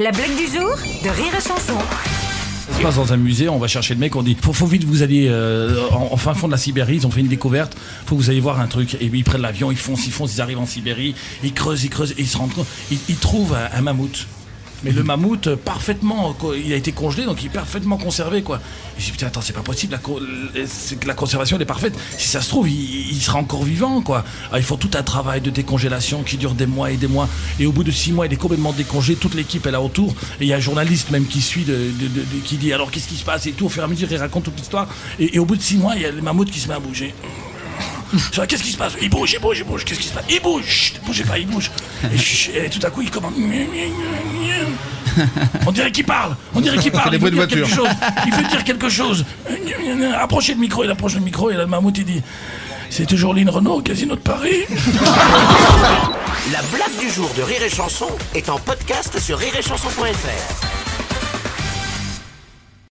La blague du jour de Rire et Chanson. Ça se passe dans un musée, on va chercher le mec, on dit faut, vite vous allez euh, en, fin fond de la Sibérie, ils ont fait une découverte, faut que vous allez voir un truc. Et puis ils prennent l'avion, ils foncent, ils foncent, ils arrivent en Sibérie, ils creusent, ils creusent, ils se rendent ils, trouvent un mammouth. Mais le mammouth, euh, parfaitement, co- il a été congelé, donc il est parfaitement conservé, quoi. Je dis, putain, attends, c'est pas possible, que la conservation, elle est parfaite. Si ça se trouve, il, il sera encore vivant, quoi. Ah, il faut tout un travail de décongélation qui dure des mois et des mois. Et au bout de six mois, il est complètement décongelé, toute l'équipe est là autour. Et il y a un journaliste même qui suit, qui dit, alors qu'est-ce qui se passe et tout. Au fur et à mesure, il raconte toute l'histoire. Et, au bout de six mois, il y a le mammouth qui se met à bouger. Qu'est-ce qui se passe? Il bouge, il bouge, il bouge. Qu'est-ce qui se passe? Il bouge. Bougez pas, il bouge. Et, tout à coup, il commence. On dirait qu'il parle. On dirait qu'il parle. Il veut dire quelque chose. Il veut dire quelque chose. Approchez le micro. Il approche le micro et là, le mammouth, il dit C'est toujours Lynn Renault au Casino de Paris. La blague du jour de Rire et Chanson est en podcast sur rireetchanson.fr.